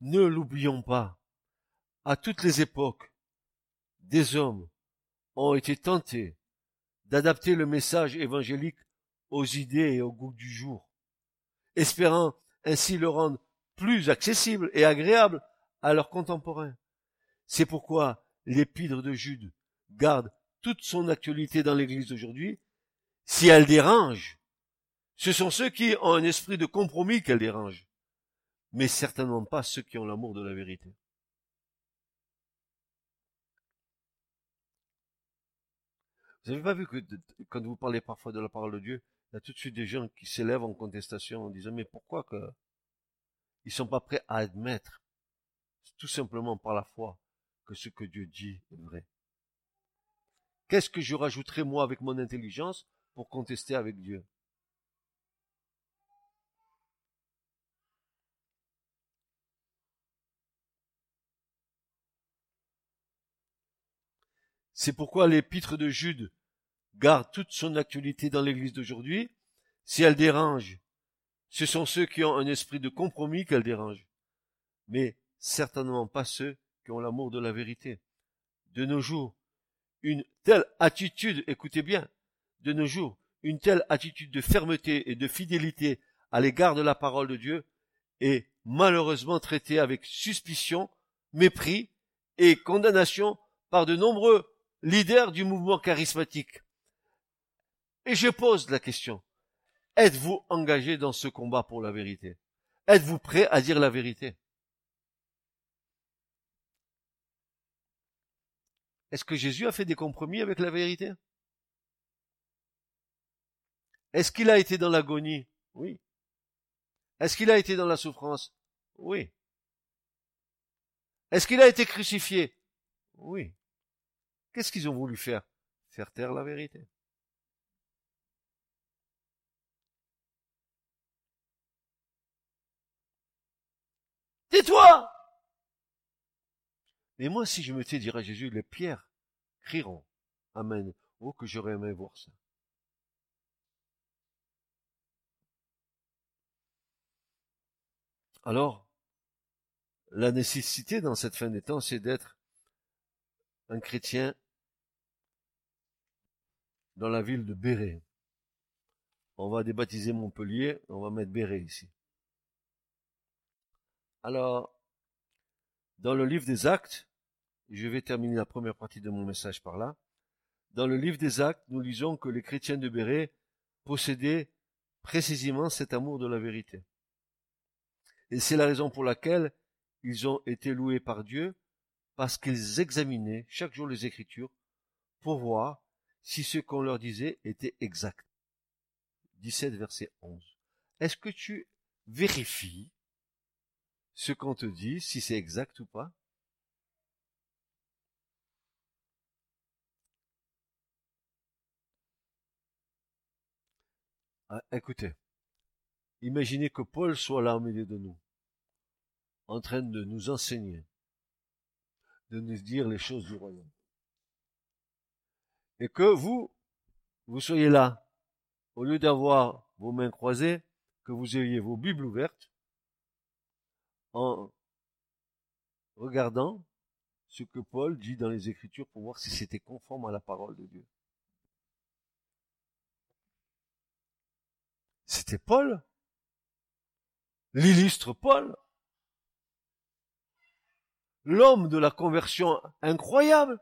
Ne l'oublions pas, à toutes les époques, des hommes ont été tentés d'adapter le message évangélique aux idées et au goût du jour, espérant ainsi le rendre plus accessible et agréable à leurs contemporains. C'est pourquoi l'épître de Jude garde toute son actualité dans l'Église d'aujourd'hui. Si elle dérange, ce sont ceux qui ont un esprit de compromis qu'elle dérange mais certainement pas ceux qui ont l'amour de la vérité. Vous avez pas vu que quand vous parlez parfois de la parole de Dieu, il y a tout de suite des gens qui s'élèvent en contestation en disant mais pourquoi que ils sont pas prêts à admettre tout simplement par la foi que ce que Dieu dit est vrai? Qu'est-ce que je rajouterai moi avec mon intelligence pour contester avec Dieu? C'est pourquoi l'épître de Jude garde toute son actualité dans l'église d'aujourd'hui. Si elle dérange, ce sont ceux qui ont un esprit de compromis qu'elle dérange. Mais certainement pas ceux qui ont l'amour de la vérité. De nos jours, une telle attitude, écoutez bien, de nos jours, une telle attitude de fermeté et de fidélité à l'égard de la parole de Dieu est malheureusement traitée avec suspicion, mépris et condamnation par de nombreux leader du mouvement charismatique. Et je pose la question. Êtes-vous engagé dans ce combat pour la vérité? Êtes-vous prêt à dire la vérité? Est-ce que Jésus a fait des compromis avec la vérité? Est-ce qu'il a été dans l'agonie? Oui. Est-ce qu'il a été dans la souffrance? Oui. Est-ce qu'il a été crucifié? Oui. Qu'est-ce qu'ils ont voulu faire? Faire taire la vérité. Tais-toi Mais moi, si je me tais, dirait Jésus, les pierres crieront. Amen. Oh, que j'aurais aimé voir ça. Alors, la nécessité dans cette fin des temps, c'est d'être un chrétien dans la ville de Béret. On va débaptiser Montpellier, on va mettre Béret ici. Alors, dans le livre des actes, je vais terminer la première partie de mon message par là, dans le livre des actes, nous lisons que les chrétiens de Béret possédaient précisément cet amour de la vérité. Et c'est la raison pour laquelle ils ont été loués par Dieu, parce qu'ils examinaient chaque jour les Écritures pour voir si ce qu'on leur disait était exact. 17 verset 11. Est-ce que tu vérifies ce qu'on te dit, si c'est exact ou pas? Ah, Écoutez, imaginez que Paul soit là au milieu de nous, en train de nous enseigner, de nous dire les choses du royaume. Et que vous, vous soyez là, au lieu d'avoir vos mains croisées, que vous ayez vos Bibles ouvertes, en regardant ce que Paul dit dans les Écritures pour voir si c'était conforme à la parole de Dieu. C'était Paul, l'illustre Paul, l'homme de la conversion incroyable,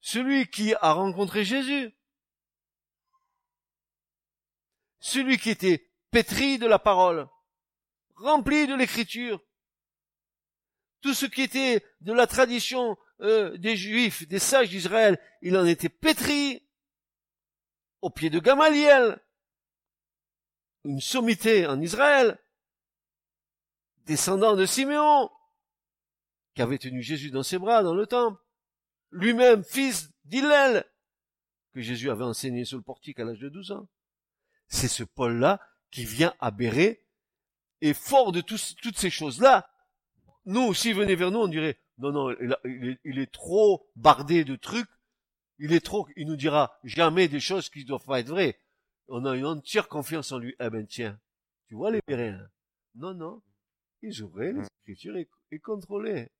celui qui a rencontré Jésus, celui qui était pétri de la parole, rempli de l'écriture, tout ce qui était de la tradition euh, des juifs, des sages d'Israël, il en était pétri au pied de Gamaliel, une sommité en Israël, descendant de Siméon, qui avait tenu Jésus dans ses bras dans le temple, lui-même fils d'Hillel, que Jésus avait enseigné sur le portique à l'âge de 12 ans. C'est ce Paul-là qui vient à Béret, et fort de toutes ces choses-là, nous, s'il venait vers nous, on dirait, non, non, il, est, trop bardé de trucs, il est trop, il nous dira jamais des choses qui ne doivent pas être vraies. On a une entière confiance en lui. Eh ben tiens, tu vois les Béréens Non, non, ils ouvraient les écritures et, et contrôlaient.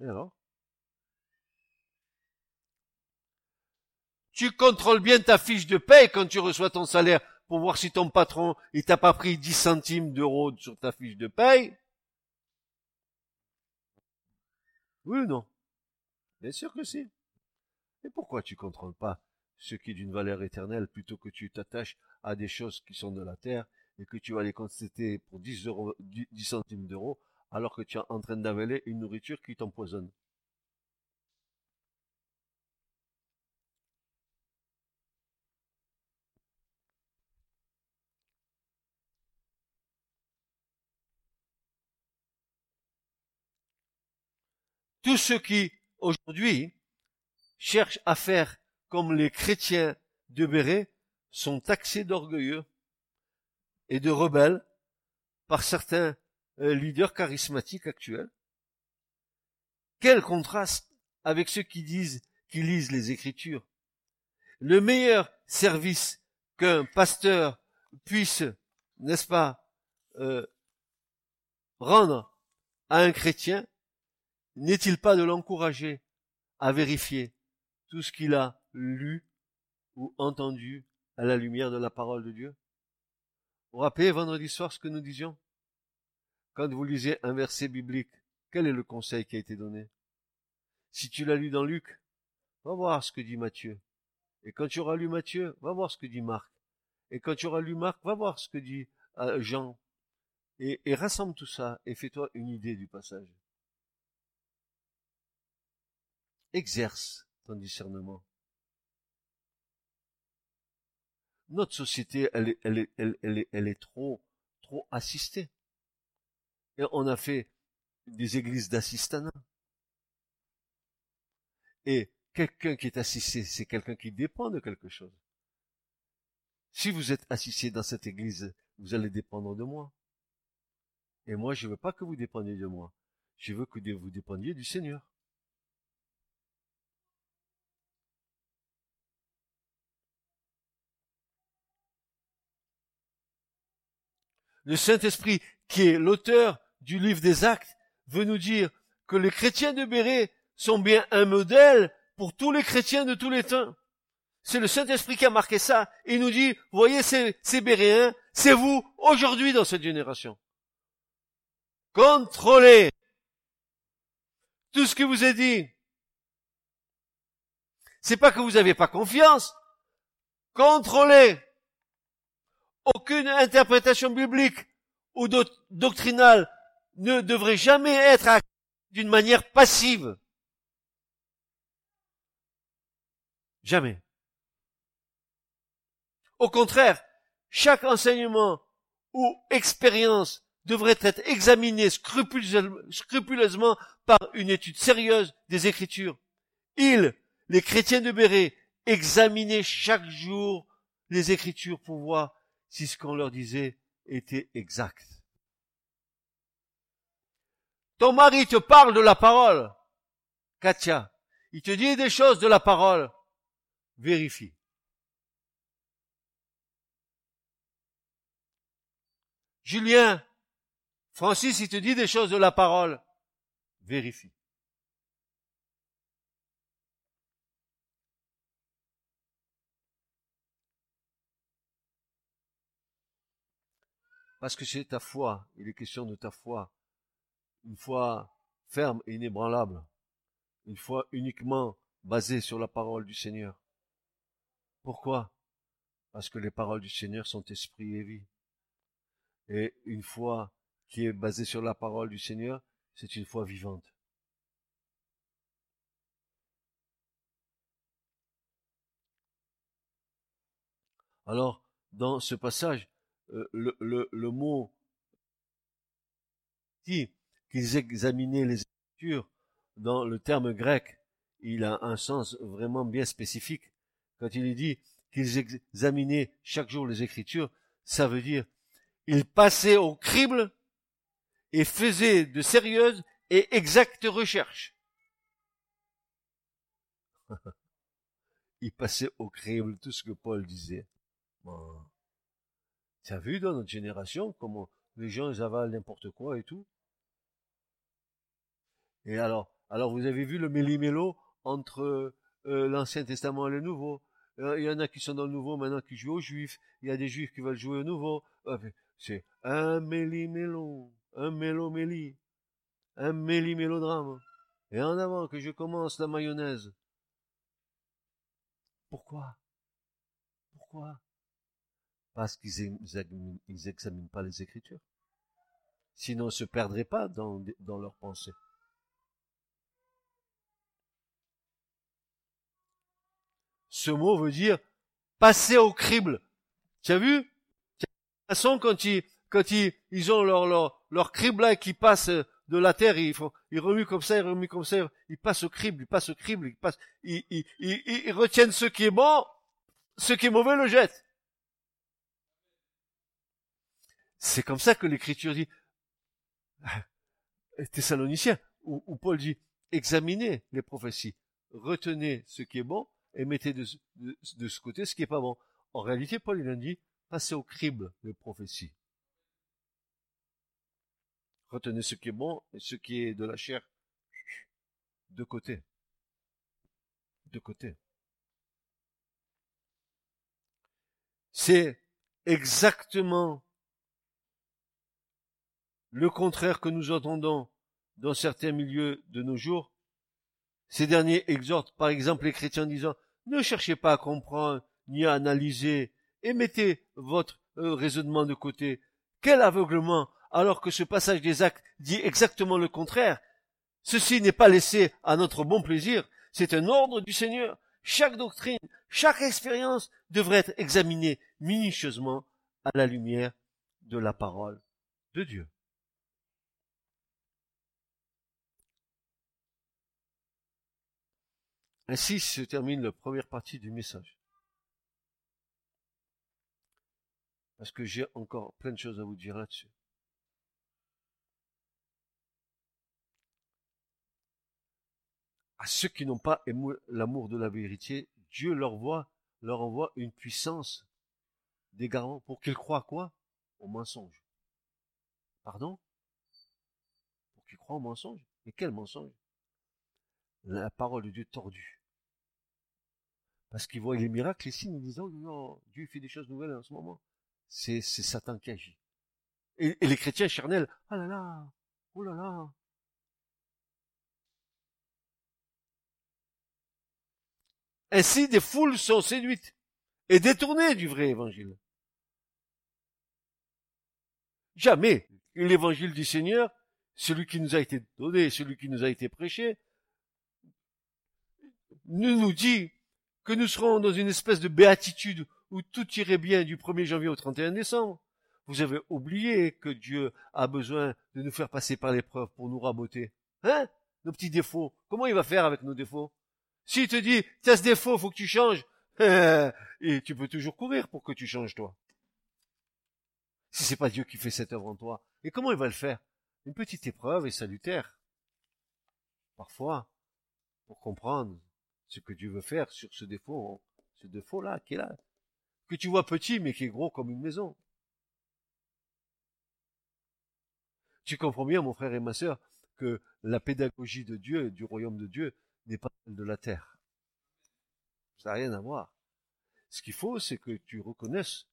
Et alors? Tu contrôles bien ta fiche de paie quand tu reçois ton salaire pour voir si ton patron, il t'a pas pris 10 centimes d'euros sur ta fiche de paie. Oui ou non? Bien sûr que si. Et pourquoi tu contrôles pas ce qui est d'une valeur éternelle plutôt que tu t'attaches à des choses qui sont de la terre et que tu vas les constater pour 10 euros, 10 centimes d'euros alors que tu es en train d'avaler une nourriture qui t'empoisonne? Tous ceux qui, aujourd'hui, cherchent à faire comme les chrétiens de Béret sont taxés d'orgueilleux et de rebelles par certains euh, leaders charismatiques actuels. Quel contraste avec ceux qui disent, qui lisent les Écritures. Le meilleur service qu'un pasteur puisse, n'est-ce pas, euh, rendre à un chrétien, n'est-il pas de l'encourager à vérifier tout ce qu'il a lu ou entendu à la lumière de la parole de Dieu? Vous rappelez vendredi soir ce que nous disions? Quand vous lisez un verset biblique, quel est le conseil qui a été donné? Si tu l'as lu dans Luc, va voir ce que dit Matthieu. Et quand tu auras lu Matthieu, va voir ce que dit Marc. Et quand tu auras lu Marc, va voir ce que dit euh, Jean. Et, rassemble tout ça et fais-toi une idée du passage exerce ton discernement. Notre société, elle est, trop assistée. Et on a fait des églises d'assistanat. Et quelqu'un qui est assisté, c'est quelqu'un qui dépend de quelque chose. Si vous êtes assisté dans cette église, vous allez dépendre de moi. Et moi, je ne veux pas que vous dépendiez de moi. Je veux que vous dépendiez du Seigneur. le Saint-Esprit, qui est l'auteur du livre des actes, veut nous dire que les chrétiens de Béret sont bien un modèle pour tous les chrétiens de tous les temps. c'est le Saint-Esprit qui a marqué ça. Il nous dit, voyez ces, ces Béréens, c'est vous aujourd'hui dans cette génération. Contrôlez tout ce que vous est dit. C'est pas que vous n'avez pas confiance. Contrôlez. Aucune interprétation biblique ou doctrinale ne devrait jamais être d'une manière passive. Jamais. Au contraire, chaque enseignement ou expérience devrait être examiné scrupuleusement par une étude sérieuse des Écritures. Ils, les chrétiens de Béret, examinaient chaque jour les Écritures pour voir si ce qu'on leur disait était exact. Ton mari te parle de la parole, Katia. Il te dit des choses de la parole. Vérifie. Julien, Francis, il te dit des choses de la parole. Vérifie. Parce que c'est ta foi, il est question de ta foi. Une foi ferme et inébranlable. Une foi uniquement basée sur la parole du Seigneur. Pourquoi? Parce que les paroles du Seigneur sont esprit et vie. Et une foi qui est basée sur la parole du Seigneur, c'est une foi vivante. Alors, dans ce passage, euh, le, le, mot dit qu'ils examinaient les Écritures dans le terme grec, il a un sens vraiment bien spécifique. Quand il dit qu'ils examinaient chaque jour les Écritures, ça veut dire ils passaient au crible et faisaient de sérieuses et exactes recherches. [LAUGHS] ils passaient au crible tout ce que Paul disait. Tu as vu dans notre génération comment les gens avalent n'importe quoi et tout? Et alors, alors vous avez vu le méli-mélo entre euh, l'Ancien Testament et le Nouveau. Euh, il y en a qui sont dans le Nouveau maintenant qui jouent aux Juifs. Il y a des Juifs qui veulent jouer au Nouveau. C'est un méli-mélo, un mélo-méli, un méli-mélodrame. Et en avant que je commence la mayonnaise. Pourquoi? Pourquoi? Parce qu'ils n'examinent pas les Écritures. Sinon, ils ne se perdraient pas dans, dans leurs pensées. Ce mot veut dire passer au crible. Tu as vu? De toute façon, quand ils, ils, ont leur, leur, crible là qui passe de la terre, ils font, ils remuent comme ça, ils remuent comme ça, ils passent au crible, ils passent au crible, ils passent, ils, retiennent ce qui est bon, ce qui est mauvais le jettent. C'est comme ça que l'écriture dit, [LAUGHS] Thessaloniciens, où, Paul dit, examinez les prophéties, retenez ce qui est bon et mettez de, ce côté ce qui est pas bon. En réalité, Paul il dit, passez au crible les prophéties. Retenez ce qui est bon et ce qui est de la chair de côté. De côté. C'est exactement le contraire que nous entendons dans certains milieux de nos jours. Ces derniers exhortent par exemple les chrétiens en disant ne cherchez pas à comprendre ni à analyser et mettez votre euh, raisonnement de côté. Quel aveuglement alors que ce passage des actes dit exactement le contraire. Ceci n'est pas laissé à notre bon plaisir, c'est un ordre du Seigneur. Chaque doctrine, chaque expérience devrait être examinée minutieusement à la lumière de la parole de Dieu. Ainsi se termine la première partie du message. Parce que j'ai encore plein de choses à vous dire là-dessus. À ceux qui n'ont pas l'amour de la vérité, Dieu leur, envoie une puissance d'égarement pour qu'ils croient quoi? Au mensonge. Pardon? Pour qu'ils croient au mensonge? Et quel mensonge? La parole de Dieu tordue Parce qu'ils voient les miracles, les signes, oh, non, Dieu fait des choses nouvelles en ce moment. C'est, c'est Satan qui agit. Et, et les chrétiens charnels, ah là là, oh là là. Ainsi, des foules sont séduites et détournées du vrai évangile. Jamais l'évangile du Seigneur, celui qui nous a été donné, celui qui nous a été prêché, ne nous dit que nous serons dans une espèce de béatitude où tout irait bien du 1er janvier au 31 décembre. Vous avez oublié que Dieu a besoin de nous faire passer par l'épreuve pour nous raboter. Hein? Nos petits défauts. Comment il va faire avec nos défauts? S'il te dit, t'as ce défaut, faut que tu changes, [LAUGHS] et tu peux toujours courir pour que tu changes toi. Si c'est pas Dieu qui fait cette œuvre en toi. Et comment il va le faire? Une petite épreuve est salutaire. Parfois, pour comprendre ce que Dieu veut faire sur ce défaut, ce défaut-là qui est là, que tu vois petit mais qui est gros comme une maison. Tu comprends bien, mon frère et ma sœur, que la pédagogie de Dieu, du royaume de Dieu, n'est pas celle de la terre. Ça n'a rien à voir. Ce qu'il faut, c'est que tu reconnaisses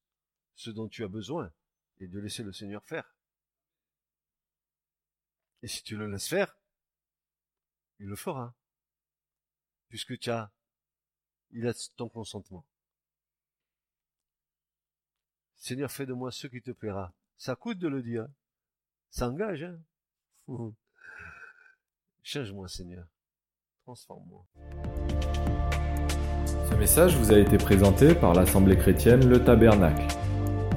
ce dont tu as besoin et de laisser le Seigneur faire. Et si tu le laisses faire, il le fera. Puisque tu as, il a ton consentement. Seigneur, fais de moi ce qui te plaira. Ça coûte de le dire. Ça engage, hein. Change-moi, Seigneur. Transforme-moi. Ce message vous a été présenté par l'Assemblée chrétienne Le Tabernacle.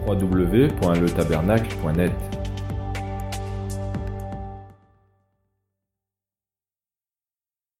www.letabernacle.net